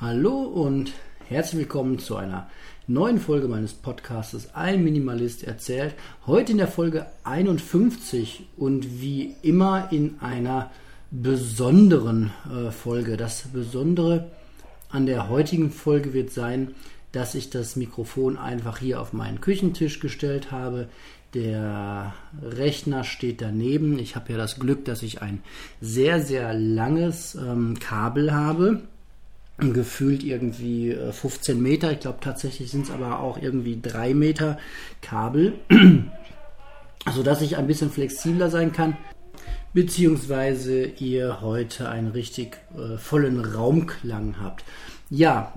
Hallo und herzlich willkommen zu einer neuen Folge meines Podcasts Ein Minimalist erzählt. Heute in der Folge 51 und wie immer in einer besonderen äh, Folge. Das Besondere an der heutigen Folge wird sein, dass ich das Mikrofon einfach hier auf meinen Küchentisch gestellt habe. Der Rechner steht daneben. Ich habe ja das Glück, dass ich ein sehr, sehr langes ähm, Kabel habe gefühlt irgendwie 15 äh, Meter. Ich glaube tatsächlich sind es aber auch irgendwie 3 Meter Kabel, sodass ich ein bisschen flexibler sein kann, beziehungsweise ihr heute einen richtig äh, vollen Raumklang habt. Ja,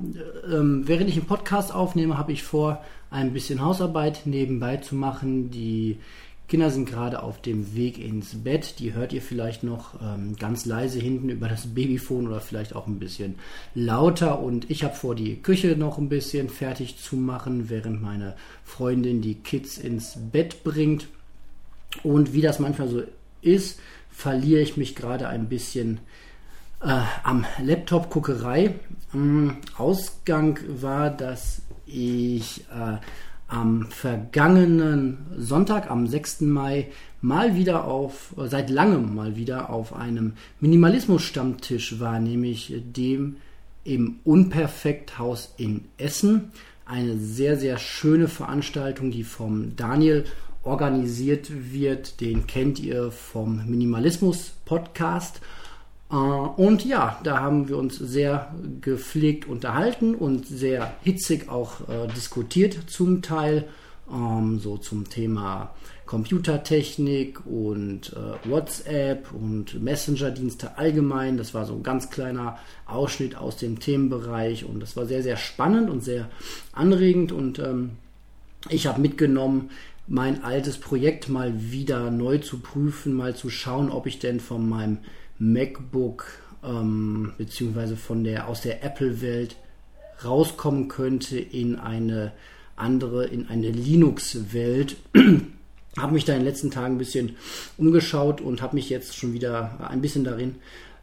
äh, ähm, während ich einen Podcast aufnehme, habe ich vor, ein bisschen Hausarbeit nebenbei zu machen, die Kinder sind gerade auf dem Weg ins Bett. Die hört ihr vielleicht noch ähm, ganz leise hinten über das Babyphone oder vielleicht auch ein bisschen lauter. Und ich habe vor, die Küche noch ein bisschen fertig zu machen, während meine Freundin die Kids ins Bett bringt. Und wie das manchmal so ist, verliere ich mich gerade ein bisschen äh, am Laptop-Guckerei. Ähm, Ausgang war, dass ich äh, am vergangenen Sonntag, am 6. Mai, mal wieder auf, seit langem mal wieder auf einem Minimalismus-Stammtisch war, nämlich dem im Unperfekthaus in Essen. Eine sehr, sehr schöne Veranstaltung, die vom Daniel organisiert wird. Den kennt ihr vom Minimalismus-Podcast. Äh, und ja, da haben wir uns sehr gepflegt unterhalten und sehr hitzig auch äh, diskutiert zum Teil, ähm, so zum Thema Computertechnik und äh, WhatsApp und Messenger-Dienste allgemein. Das war so ein ganz kleiner Ausschnitt aus dem Themenbereich und das war sehr, sehr spannend und sehr anregend und ähm, ich habe mitgenommen, mein altes Projekt mal wieder neu zu prüfen, mal zu schauen, ob ich denn von meinem MacBook ähm, beziehungsweise von der aus der Apple-Welt rauskommen könnte in eine andere, in eine Linux-Welt. habe mich da in den letzten Tagen ein bisschen umgeschaut und habe mich jetzt schon wieder ein bisschen darin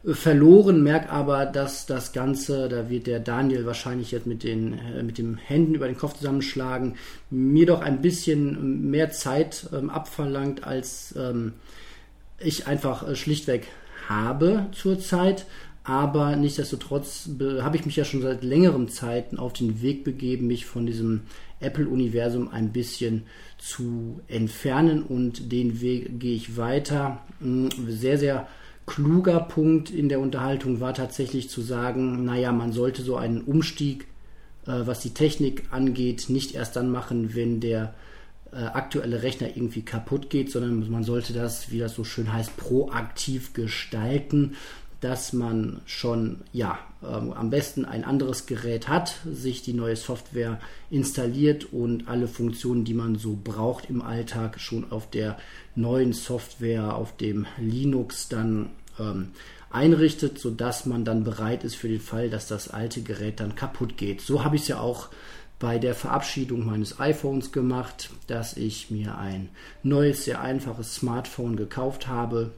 äh, verloren, merke aber, dass das Ganze, da wird der Daniel wahrscheinlich jetzt mit den, äh, mit den Händen über den Kopf zusammenschlagen, mir doch ein bisschen mehr Zeit ähm, abverlangt, als ähm, ich einfach äh, schlichtweg habe zurzeit, aber nichtsdestotrotz habe ich mich ja schon seit längerem Zeiten auf den Weg begeben, mich von diesem Apple-Universum ein bisschen zu entfernen und den Weg gehe ich weiter. Hm, sehr, sehr kluger Punkt in der Unterhaltung war tatsächlich zu sagen, naja, man sollte so einen Umstieg, äh, was die Technik angeht, nicht erst dann machen, wenn der aktuelle Rechner irgendwie kaputt geht, sondern man sollte das, wie das so schön heißt, proaktiv gestalten, dass man schon ja ähm, am besten ein anderes Gerät hat, sich die neue Software installiert und alle Funktionen, die man so braucht im Alltag, schon auf der neuen Software, auf dem Linux dann ähm, einrichtet, sodass man dann bereit ist für den Fall, dass das alte Gerät dann kaputt geht. So habe ich es ja auch bei der Verabschiedung meines iPhones gemacht, dass ich mir ein neues, sehr einfaches Smartphone gekauft habe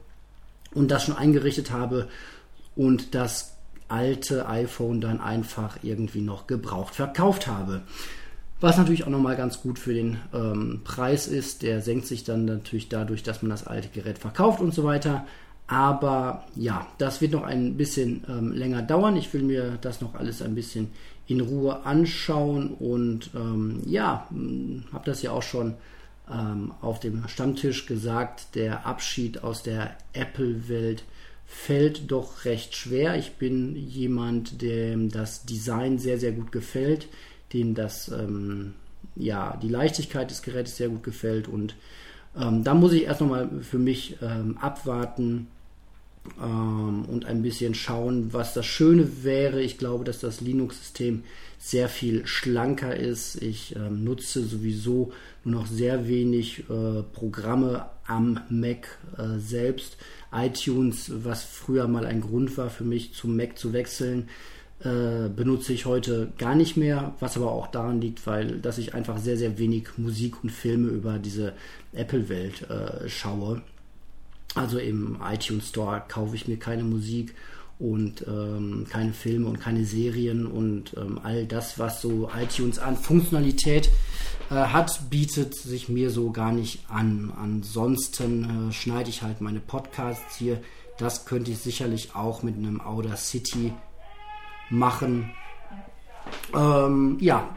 und das schon eingerichtet habe und das alte iPhone dann einfach irgendwie noch gebraucht verkauft habe. Was natürlich auch nochmal ganz gut für den ähm, Preis ist. Der senkt sich dann natürlich dadurch, dass man das alte Gerät verkauft und so weiter. Aber ja, das wird noch ein bisschen ähm, länger dauern. Ich will mir das noch alles ein bisschen in Ruhe anschauen und ähm, ja, hm, habe das ja auch schon ähm, auf dem Stammtisch gesagt, der Abschied aus der Apple-Welt fällt doch recht schwer. Ich bin jemand, dem das Design sehr, sehr gut gefällt, dem das, ähm, ja, die Leichtigkeit des Gerätes sehr gut gefällt und ähm, da muss ich erst nochmal für mich ähm, abwarten, ähm, und ein bisschen schauen, was das Schöne wäre. Ich glaube, dass das Linux-System sehr viel schlanker ist. Ich ähm, nutze sowieso nur noch sehr wenig äh, Programme am Mac äh, selbst. iTunes, was früher mal ein Grund war für mich zum Mac zu wechseln, äh, benutze ich heute gar nicht mehr, was aber auch daran liegt, weil dass ich einfach sehr, sehr wenig Musik und Filme über diese Apple-Welt äh, schaue. Also im iTunes Store kaufe ich mir keine Musik und ähm, keine Filme und keine Serien und ähm, all das, was so iTunes an Funktionalität äh, hat, bietet sich mir so gar nicht an. Ansonsten äh, schneide ich halt meine Podcasts hier. Das könnte ich sicherlich auch mit einem Audacity machen. Ähm, ja,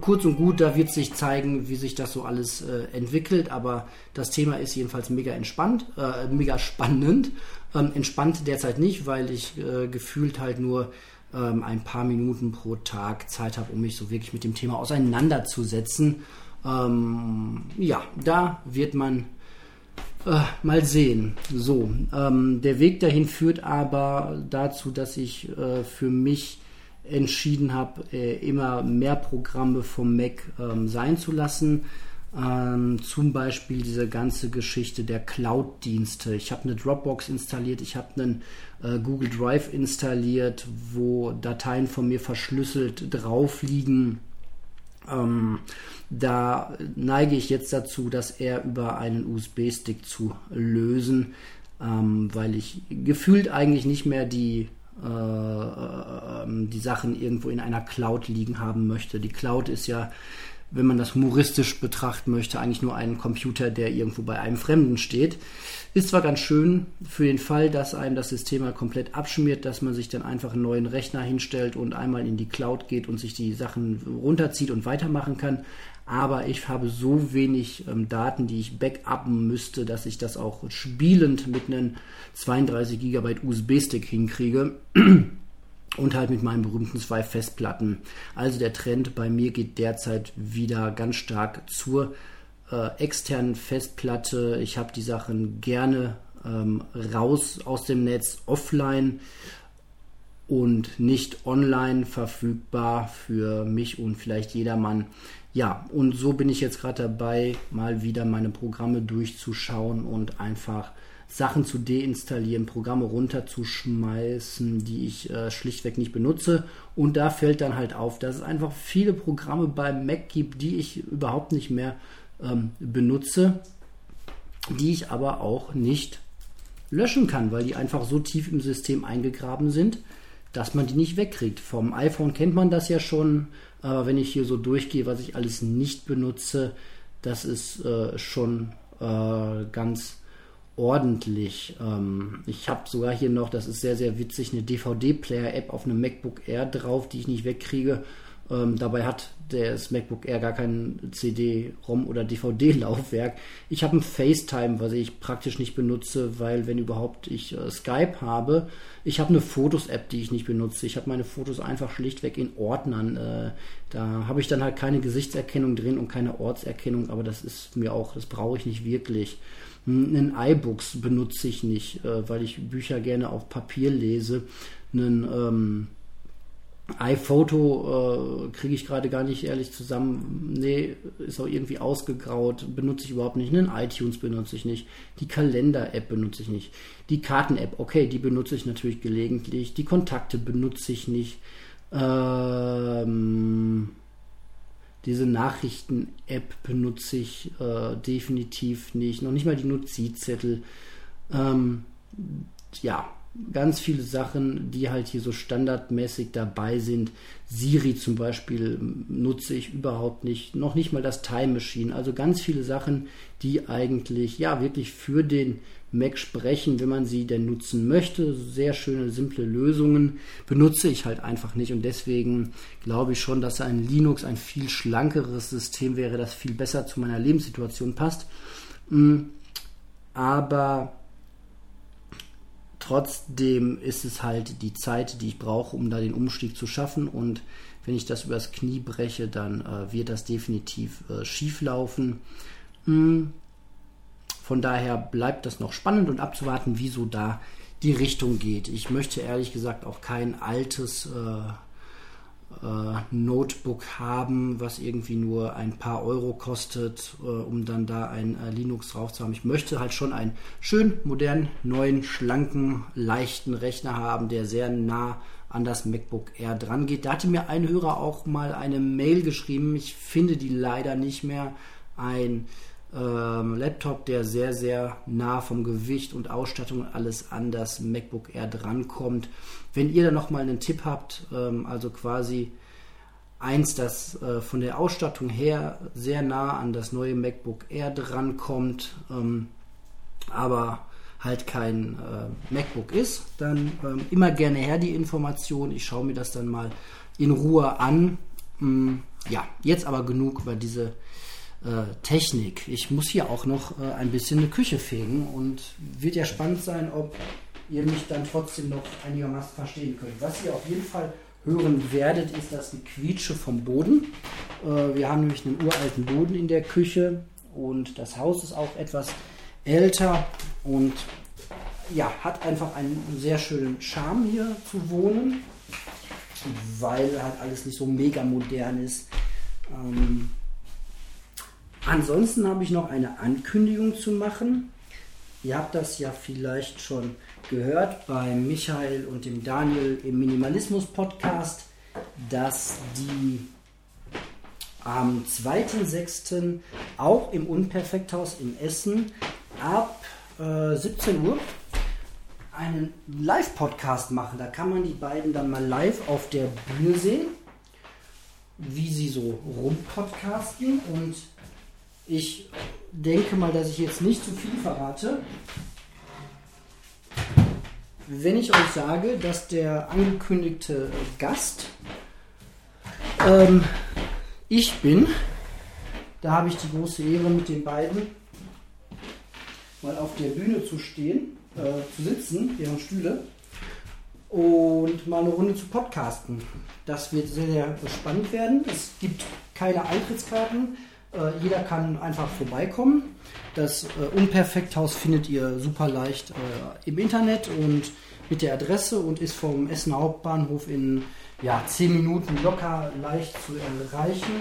kurz und gut, da wird sich zeigen, wie sich das so alles äh, entwickelt, aber das Thema ist jedenfalls mega entspannt, äh, mega spannend. Ähm, entspannt derzeit nicht, weil ich äh, gefühlt halt nur ähm, ein paar Minuten pro Tag Zeit habe, um mich so wirklich mit dem Thema auseinanderzusetzen. Ähm, ja, da wird man äh, mal sehen. So, ähm, der Weg dahin führt aber dazu, dass ich äh, für mich entschieden habe, äh, immer mehr Programme vom Mac ähm, sein zu lassen. Ähm, zum Beispiel diese ganze Geschichte der Cloud-Dienste. Ich habe eine Dropbox installiert, ich habe einen äh, Google Drive installiert, wo Dateien von mir verschlüsselt drauf liegen. Ähm, da neige ich jetzt dazu, das eher über einen USB-Stick zu lösen, ähm, weil ich gefühlt eigentlich nicht mehr die die Sachen irgendwo in einer Cloud liegen haben möchte. Die Cloud ist ja, wenn man das humoristisch betrachten möchte, eigentlich nur ein Computer, der irgendwo bei einem Fremden steht. Ist zwar ganz schön für den Fall, dass einem das System mal komplett abschmiert, dass man sich dann einfach einen neuen Rechner hinstellt und einmal in die Cloud geht und sich die Sachen runterzieht und weitermachen kann aber ich habe so wenig ähm, Daten, die ich backuppen müsste, dass ich das auch spielend mit einem 32 GB USB-Stick hinkriege. Und halt mit meinen berühmten zwei Festplatten. Also der Trend bei mir geht derzeit wieder ganz stark zur äh, externen Festplatte. Ich habe die Sachen gerne ähm, raus aus dem Netz, offline und nicht online verfügbar für mich und vielleicht jedermann. Ja, und so bin ich jetzt gerade dabei, mal wieder meine Programme durchzuschauen und einfach Sachen zu deinstallieren, Programme runterzuschmeißen, die ich äh, schlichtweg nicht benutze. Und da fällt dann halt auf, dass es einfach viele Programme beim Mac gibt, die ich überhaupt nicht mehr ähm, benutze, die ich aber auch nicht löschen kann, weil die einfach so tief im System eingegraben sind, dass man die nicht wegkriegt. Vom iPhone kennt man das ja schon, aber wenn ich hier so durchgehe, was ich alles nicht benutze, das ist äh, schon äh, ganz ordentlich. Ähm, ich habe sogar hier noch, das ist sehr, sehr witzig, eine DVD-Player-App auf einem MacBook Air drauf, die ich nicht wegkriege. Ähm, dabei hat das MacBook Air gar kein CD-ROM oder DVD-Laufwerk. Ich habe ein FaceTime, was ich praktisch nicht benutze, weil wenn überhaupt ich äh, Skype habe. Ich habe eine Fotos-App, die ich nicht benutze. Ich habe meine Fotos einfach schlichtweg in Ordnern. Äh, da habe ich dann halt keine Gesichtserkennung drin und keine Ortserkennung, aber das ist mir auch, das brauche ich nicht wirklich. Einen iBooks benutze ich nicht, äh, weil ich Bücher gerne auf Papier lese. Einen ähm, iPhoto äh, kriege ich gerade gar nicht ehrlich zusammen. Nee, ist auch irgendwie ausgegraut. Benutze ich überhaupt nicht. Einen iTunes benutze ich nicht. Die Kalender-App benutze ich nicht. Die Karten-App, okay, die benutze ich natürlich gelegentlich. Die Kontakte benutze ich nicht. Ähm, diese Nachrichten-App benutze ich äh, definitiv nicht. Noch nicht mal die Notizzettel. Ähm, ja, ganz viele Sachen, die halt hier so standardmäßig dabei sind. Siri zum Beispiel nutze ich überhaupt nicht, noch nicht mal das Time Machine. Also ganz viele Sachen, die eigentlich ja wirklich für den Mac sprechen, wenn man sie denn nutzen möchte. Sehr schöne, simple Lösungen benutze ich halt einfach nicht und deswegen glaube ich schon, dass ein Linux ein viel schlankeres System wäre, das viel besser zu meiner Lebenssituation passt. Mm, aber Trotzdem ist es halt die Zeit, die ich brauche, um da den Umstieg zu schaffen. Und wenn ich das übers Knie breche, dann äh, wird das definitiv äh, schief laufen. Von daher bleibt das noch spannend und abzuwarten, wieso da die Richtung geht. Ich möchte ehrlich gesagt auch kein altes äh, äh, Notebook haben, was irgendwie nur ein paar Euro kostet, äh, um dann da ein äh, Linux drauf zu haben. Ich möchte halt schon einen schön modernen, neuen, schlanken, leichten Rechner haben, der sehr nah an das MacBook Air dran geht. Da hatte mir ein Hörer auch mal eine Mail geschrieben. Ich finde die leider nicht mehr. Ein ähm, Laptop, der sehr, sehr nah vom Gewicht und Ausstattung und alles an das MacBook Air drankommt. Wenn ihr da nochmal einen Tipp habt, ähm, also quasi eins, das äh, von der Ausstattung her sehr nah an das neue MacBook Air drankommt, ähm, aber halt kein äh, MacBook ist, dann ähm, immer gerne her die Information. Ich schaue mir das dann mal in Ruhe an. Hm, ja, jetzt aber genug über diese Technik. Ich muss hier auch noch äh, ein bisschen eine Küche fegen und wird ja spannend sein, ob ihr mich dann trotzdem noch einigermaßen verstehen könnt. Was ihr auf jeden Fall hören werdet, ist das Gequietsche vom Boden. Äh, wir haben nämlich einen uralten Boden in der Küche und das Haus ist auch etwas älter und ja, hat einfach einen sehr schönen Charme hier zu wohnen, weil halt alles nicht so mega modern ist. Ähm, ansonsten habe ich noch eine Ankündigung zu machen. Ihr habt das ja vielleicht schon gehört bei Michael und dem Daniel im Minimalismus Podcast, dass die am 2.6. auch im Unperfekthaus in Essen ab äh, 17 Uhr einen Live-Podcast machen. Da kann man die beiden dann mal live auf der Bühne sehen, wie sie so rumpodcasten. Und ich denke mal, dass ich jetzt nicht zu viel verrate, wenn ich euch sage, dass der angekündigte Gast ähm, ich bin. Da habe ich die große Ehre, mit den beiden mal auf der Bühne zu stehen, äh, zu sitzen, deren Stühle, und mal eine Runde zu podcasten. Das wird sehr, sehr spannend werden. Es gibt keine Eintrittskarten. Äh, jeder kann einfach vorbeikommen. Das äh, Unperfekthaus findet ihr super leicht äh, im Internet und mit der Adresse und ist vom Essener Hauptbahnhof in ja, 10 Minuten locker leicht zu erreichen.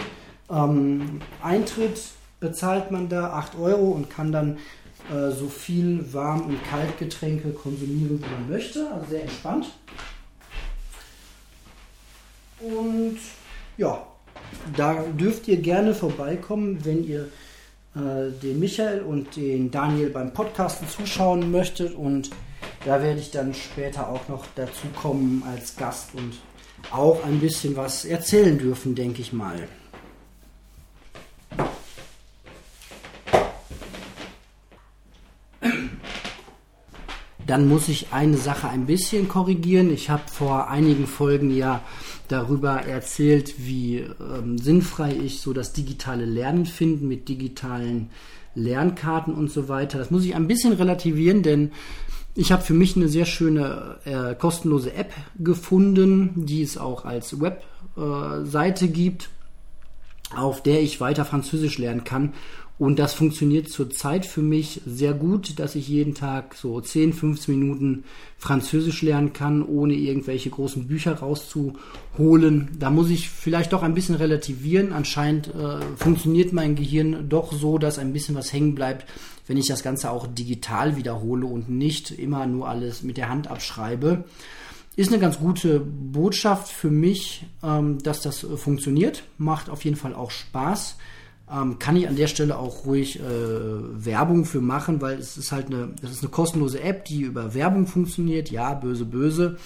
Ähm, Eintritt bezahlt man da 8 Euro und kann dann äh, so viel Warm- und Kaltgetränke konsumieren, wie man möchte. Also sehr entspannt. Und ja, da dürft ihr gerne vorbeikommen, wenn ihr äh, den Michael und den Daniel beim Podcasten zuschauen möchtet. Und da werde ich dann später auch noch dazu kommen als Gast und auch ein bisschen was erzählen dürfen, denke ich mal. Dann muss ich eine Sache ein bisschen korrigieren. Ich habe vor einigen Folgen ja darüber erzählt, wie ähm, sinnfrei ich so das digitale Lernen finde mit digitalen Lernkarten und so weiter. Das muss ich ein bisschen relativieren, denn ich habe für mich eine sehr schöne äh, kostenlose App gefunden, die es auch als Webseite äh, gibt, auf der ich weiter Französisch lernen kann. Und das funktioniert zurzeit für mich sehr gut, dass ich jeden Tag so 10, 15 Minuten Französisch lernen kann, ohne irgendwelche großen Bücher rauszuholen. Da muss ich vielleicht doch ein bisschen relativieren. Anscheinend äh, funktioniert mein Gehirn doch so, dass ein bisschen was hängen bleibt, wenn ich das Ganze auch digital wiederhole und nicht immer nur alles mit der Hand abschreibe. Ist eine ganz gute Botschaft für mich, ähm, dass das funktioniert. Macht auf jeden Fall auch Spaß ähm, kann ich an der Stelle auch ruhig äh, Werbung für machen, weil es ist halt eine, das ist eine kostenlose App, die über Werbung funktioniert. Ja, böse, böse.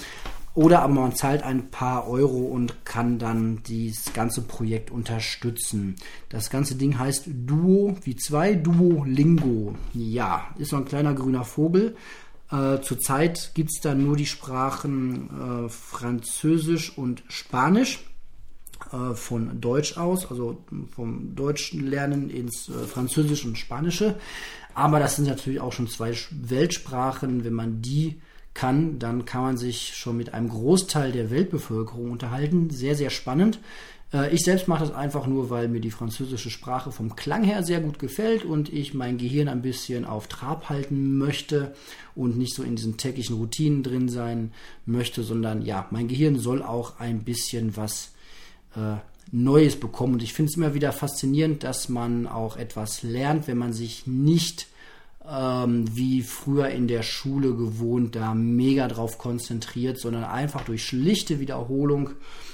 Oder aber man zahlt ein paar Euro und kann dann dieses ganze Projekt unterstützen. Das ganze Ding heißt Duo wie zwei, Duolingo. Ja, ist so ein kleiner grüner Vogel. Äh, zurzeit gibt es da nur die Sprachen äh, Französisch und Spanisch. Äh, von Deutsch aus, also vom Deutschen lernen ins äh, Französische und Spanische. Aber das sind natürlich auch schon zwei Weltsprachen. Wenn man die kann, dann kann man sich schon mit einem Großteil der Weltbevölkerung unterhalten. Sehr, sehr spannend. Äh, ich selbst mache das einfach nur, weil mir die französische Sprache vom Klang her sehr gut gefällt und ich mein Gehirn ein bisschen auf Trab halten möchte und nicht so in diesen täglichen Routinen drin sein möchte, sondern ja, mein Gehirn soll auch ein bisschen was äh, Neues bekommen. Und ich finde es immer wieder faszinierend, dass man auch etwas lernt, wenn man sich nicht ähm, wie früher in der Schule gewohnt da mega drauf konzentriert, sondern einfach durch schlichte Wiederholung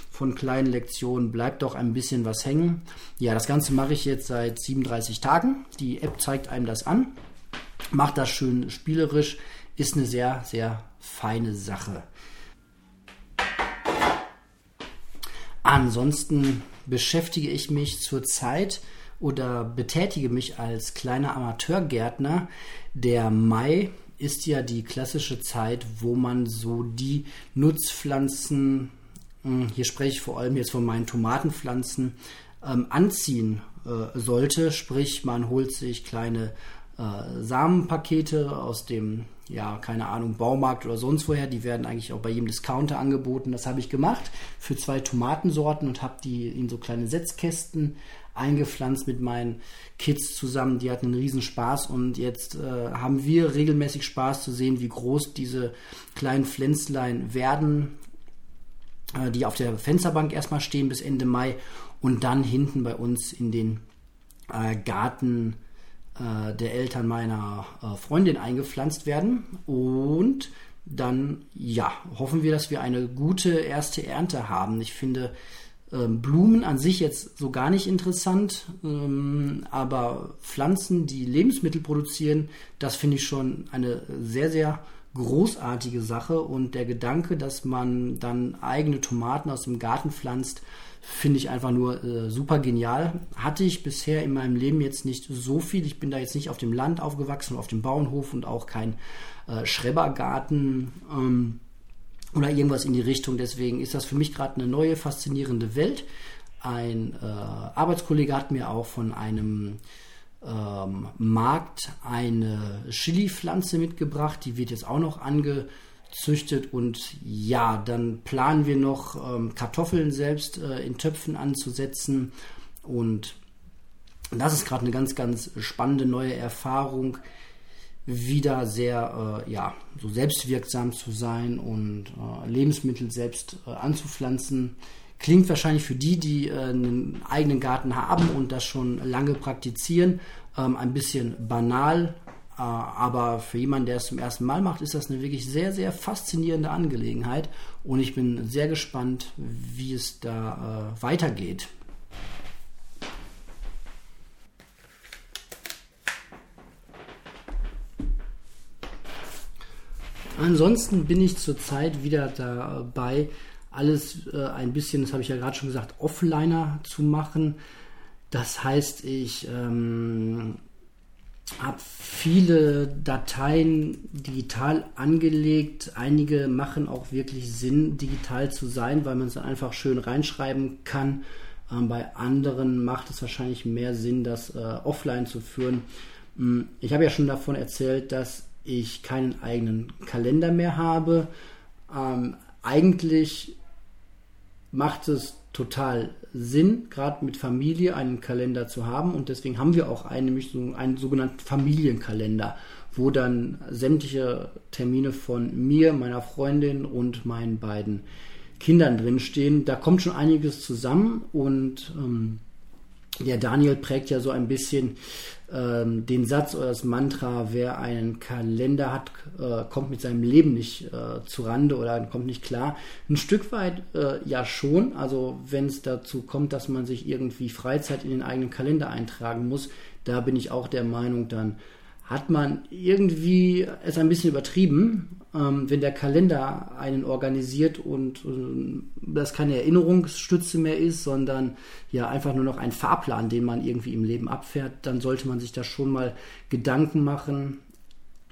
von kleinen Lektionen bleibt doch ein bisschen was hängen. Ja, das Ganze mache ich jetzt seit 37 Tagen. Die App zeigt einem das an, macht das schön spielerisch, ist eine sehr, sehr feine Sache. Ansonsten beschäftige ich mich zurzeit oder betätige mich als kleiner Amateurgärtner. Der Mai ist ja die klassische Zeit, wo man so die Nutzpflanzen, hm, hier spreche ich vor allem jetzt von meinen Tomatenpflanzen, ähm, anziehen äh, sollte. Sprich, man holt sich kleine äh, Samenpakete aus dem, ja, keine Ahnung, Baumarkt oder sonst woher. Die werden eigentlich auch bei jedem Discounter angeboten. Das habe ich gemacht für zwei Tomatensorten und habe die in so kleine Setzkästen eingepflanzt mit meinen Kids zusammen. Die hatten einen riesen Spaß und jetzt äh, haben wir regelmäßig Spaß zu sehen, wie groß diese kleinen Pflänzlein werden, äh, die auf der Fensterbank erstmal stehen bis Ende Mai und dann hinten bei uns in den äh, Garten äh, der Eltern meiner äh, Freundin eingepflanzt werden und dann ja, hoffen wir, dass wir eine gute erste Ernte haben. Ich finde, ähm, Blumen an sich jetzt so gar nicht interessant, ähm, aber Pflanzen, die Lebensmittel produzieren, das finde ich schon eine sehr, sehr großartige Sache und der Gedanke, dass man dann eigene Tomaten aus dem Garten pflanzt, finde ich einfach nur äh, super genial. Hatte ich bisher in meinem Leben jetzt nicht so viel. Ich bin da jetzt nicht auf dem Land aufgewachsen, auf dem Bauernhof und auch kein äh, Schrebergarten. Ähm, oder irgendwas in die Richtung. Deswegen ist das für mich gerade eine neue, faszinierende Welt. Ein äh, Arbeitskollege hat mir auch von einem ähm, Markt eine Chili-Pflanze mitgebracht. Die wird jetzt auch noch angezüchtet. Und ja, dann planen wir noch ähm, Kartoffeln selbst äh, in Töpfen anzusetzen. Und das ist gerade eine ganz, ganz spannende neue Erfahrung wieder sehr äh, ja, so selbstwirksam zu sein und äh, Lebensmittel selbst äh, anzupflanzen. Klingt wahrscheinlich für die, die äh, einen eigenen Garten haben und das schon lange praktizieren, ähm, ein bisschen banal. Äh, aber für jemanden, der es zum ersten Mal macht, ist das eine wirklich sehr, sehr faszinierende Angelegenheit. Und ich bin sehr gespannt, wie es da äh, weitergeht. Ansonsten bin ich zurzeit wieder dabei, alles äh, ein bisschen, das habe ich ja gerade schon gesagt, offliner zu machen. Das heißt, ich ähm, habe viele Dateien digital angelegt. Einige machen auch wirklich Sinn, digital zu sein, weil man es einfach schön reinschreiben kann. Ähm, bei anderen macht es wahrscheinlich mehr Sinn, das äh, offline zu führen. Hm, ich habe ja schon davon erzählt, dass ich keinen eigenen Kalender mehr habe. Ähm, eigentlich macht es total Sinn, gerade mit Familie einen Kalender zu haben und deswegen haben wir auch einen, nämlich so einen sogenannten Familienkalender, wo dann sämtliche Termine von mir, meiner Freundin und meinen beiden Kindern drinstehen. Da kommt schon einiges zusammen und ähm, der Daniel prägt ja so ein bisschen ähm, den Satz oder das Mantra, wer einen Kalender hat, äh, kommt mit seinem Leben nicht äh, zu Rande oder kommt nicht klar. Ein Stück weit äh, ja schon. Also wenn es dazu kommt, dass man sich irgendwie Freizeit in den eigenen Kalender eintragen muss, da bin ich auch der Meinung, dann hat man irgendwie es ein bisschen übertrieben, ähm, wenn der Kalender einen organisiert und äh, das keine Erinnerungsstütze mehr ist, sondern ja einfach nur noch ein Fahrplan, den man irgendwie im Leben abfährt, dann sollte man sich da schon mal Gedanken machen,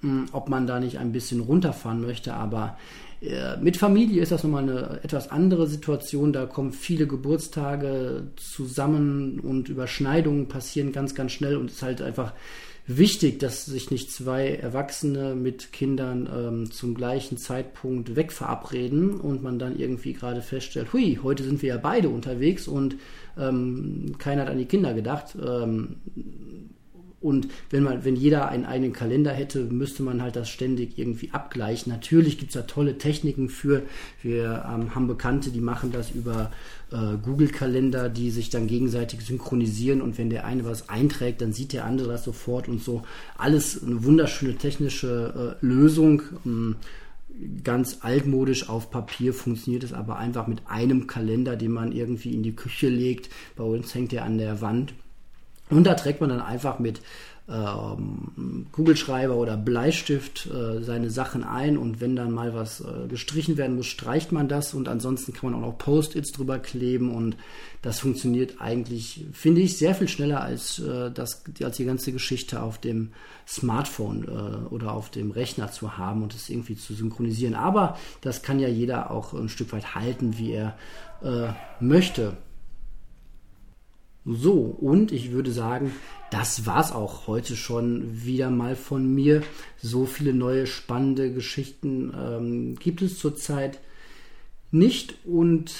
mh, hm, ob man da nicht ein bisschen runterfahren möchte. Aber äh, mit Familie ist das nochmal eine etwas andere Situation. Da kommen viele Geburtstage zusammen und Überschneidungen passieren ganz, ganz schnell und es ist halt einfach wichtig, dass sich nicht zwei Erwachsene mit Kindern ähm, zum gleichen Zeitpunkt wegverabreden und man dann irgendwie gerade feststellt, hui, heute sind wir ja beide unterwegs und ähm, keiner hat an die Kinder gedacht. Ähm, und wenn man, wenn jeder einen eigenen Kalender hätte, müsste man halt das ständig irgendwie abgleichen. Natürlich gibt es da tolle Techniken für. Wir ähm, haben Bekannte, die machen das über äh, Google-Kalender, die sich dann gegenseitig synchronisieren und wenn der eine was einträgt, dann sieht der andere das sofort und so. Alles eine wunderschöne technische äh, Lösung. Ähm, ganz altmodisch auf Papier funktioniert es aber einfach mit einem Kalender, den man irgendwie in die Küche legt. Bei uns hängt der an der Wand. Und da trägt man dann einfach mit ähm, Kugelschreiber oder Bleistift äh, seine Sachen ein und wenn dann mal was äh, gestrichen werden muss, streicht man das und ansonsten kann man auch noch Post-its drüber kleben und das funktioniert eigentlich, finde ich, sehr viel schneller als, äh, das, als die ganze Geschichte auf dem Smartphone äh, oder auf dem Rechner zu haben und es irgendwie zu synchronisieren. Aber das kann ja jeder auch ein Stück weit halten, wie er äh, möchte. So, und ich würde sagen, das war's auch heute schon wieder mal von mir. So viele neue spannende Geschichten ähm, gibt es zurzeit nicht und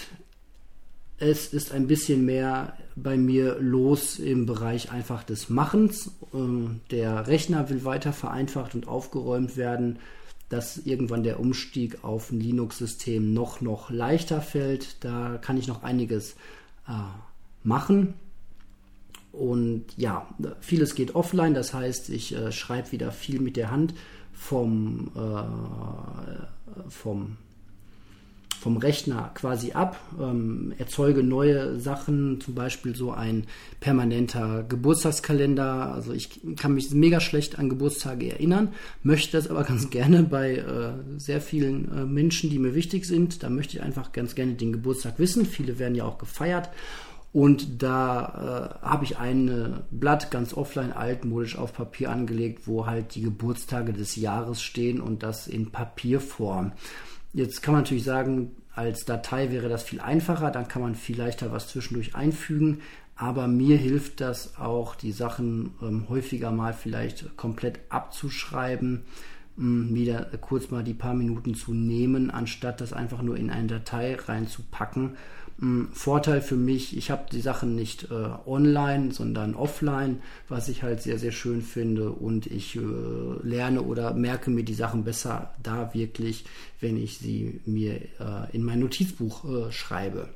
es ist ein bisschen mehr bei mir los im Bereich einfach des Machens. Ähm, der Rechner will weiter vereinfacht und aufgeräumt werden, dass irgendwann der Umstieg auf ein Linux-System noch, noch leichter fällt. Da kann ich noch einiges äh, machen. Und ja, vieles geht offline, das heißt, ich äh, schreibe wieder viel mit der Hand vom, äh, vom, vom Rechner quasi ab, ähm, erzeuge neue Sachen, zum Beispiel so ein permanenter Geburtstagskalender. Also ich kann mich mega schlecht an Geburtstage erinnern, möchte das aber ganz gerne bei äh, sehr vielen äh, Menschen, die mir wichtig sind. Da möchte ich einfach ganz gerne den Geburtstag wissen. Viele werden ja auch gefeiert. Und da äh, habe ich ein Blatt ganz offline altmodisch auf Papier angelegt, wo halt die Geburtstage des Jahres stehen und das in Papierform. Jetzt kann man natürlich sagen, als Datei wäre das viel einfacher, dann kann man viel leichter was zwischendurch einfügen. Aber mir hilft das auch, die Sachen ähm, häufiger mal vielleicht komplett abzuschreiben, ähm, wieder kurz mal die paar Minuten zu nehmen, anstatt das einfach nur in eine Datei reinzupacken Vorteil für mich, ich habe die Sachen nicht äh, online, sondern offline, was ich halt sehr, sehr schön finde. Und ich äh, lerne oder merke mir die Sachen besser da wirklich, wenn ich sie mir äh, in mein Notizbuch äh, schreibe.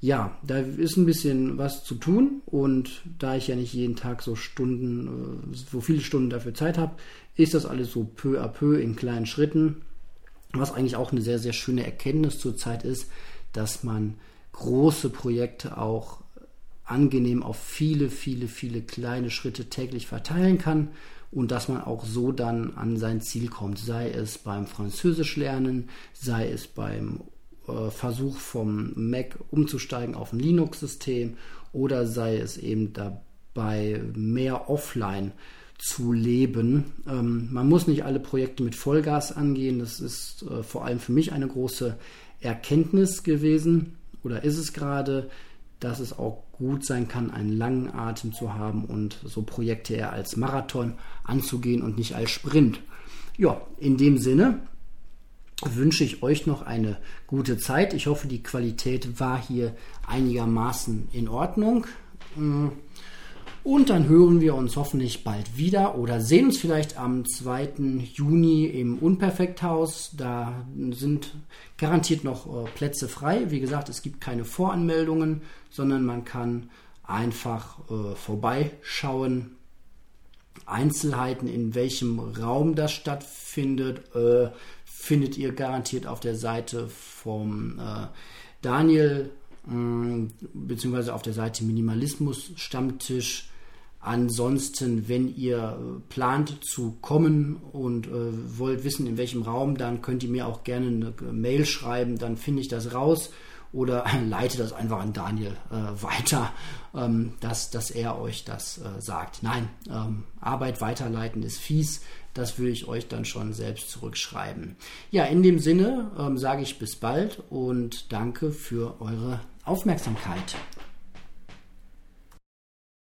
Ja, da ist ein bisschen was zu tun und da ich ja nicht jeden Tag so Stunden, äh, so viele Stunden dafür Zeit habe, ist das alles so peu à peu in kleinen Schritten. Was eigentlich auch eine sehr, sehr schöne Erkenntnis zurzeit ist, dass man große Projekte auch angenehm auf viele, viele, viele kleine Schritte täglich verteilen kann und dass man auch so dann an sein Ziel kommt, sei es beim Französisch lernen, sei es beim äh, Versuch vom Mac umzusteigen auf ein Linux-System oder sei es eben dabei mehr offline zu leben. Ähm, man muss nicht alle Projekte mit Vollgas angehen, das ist äh, vor allem für mich eine große Erkenntnis gewesen oder ist es gerade, dass es auch gut sein kann, einen langen Atem zu haben und so Projekte eher als Marathon anzugehen und nicht als Sprint. Ja, in dem Sinne wünsche ich euch noch eine gute Zeit. Ich hoffe, die Qualität war hier einigermaßen in Ordnung. Und dann hören wir uns hoffentlich bald wieder oder sehen uns vielleicht am 2. Juni im Unperfekthaus. Da sind garantiert noch äh, Plätze frei. Wie gesagt, es gibt keine Voranmeldungen, sondern man kann einfach äh, vorbeischauen. Einzelheiten, in welchem Raum das stattfindet, äh, findet ihr garantiert auf der Seite vom äh, Daniel mm, beziehungsweise auf der Seite Minimalismus Stammtisch Ansonsten, wenn ihr äh, plant zu kommen und äh, wollt wissen, in welchem Raum, dann könnt ihr mir auch gerne eine Mail schreiben, dann finde ich das raus oder leite das einfach an Daniel äh, weiter, ähm, dass, dass er euch das äh, sagt. Nein, ähm, Arbeit weiterleiten ist fies, das will ich euch dann schon selbst zurückschreiben. Ja, in dem Sinne ähm, sage ich bis bald und danke für eure Aufmerksamkeit.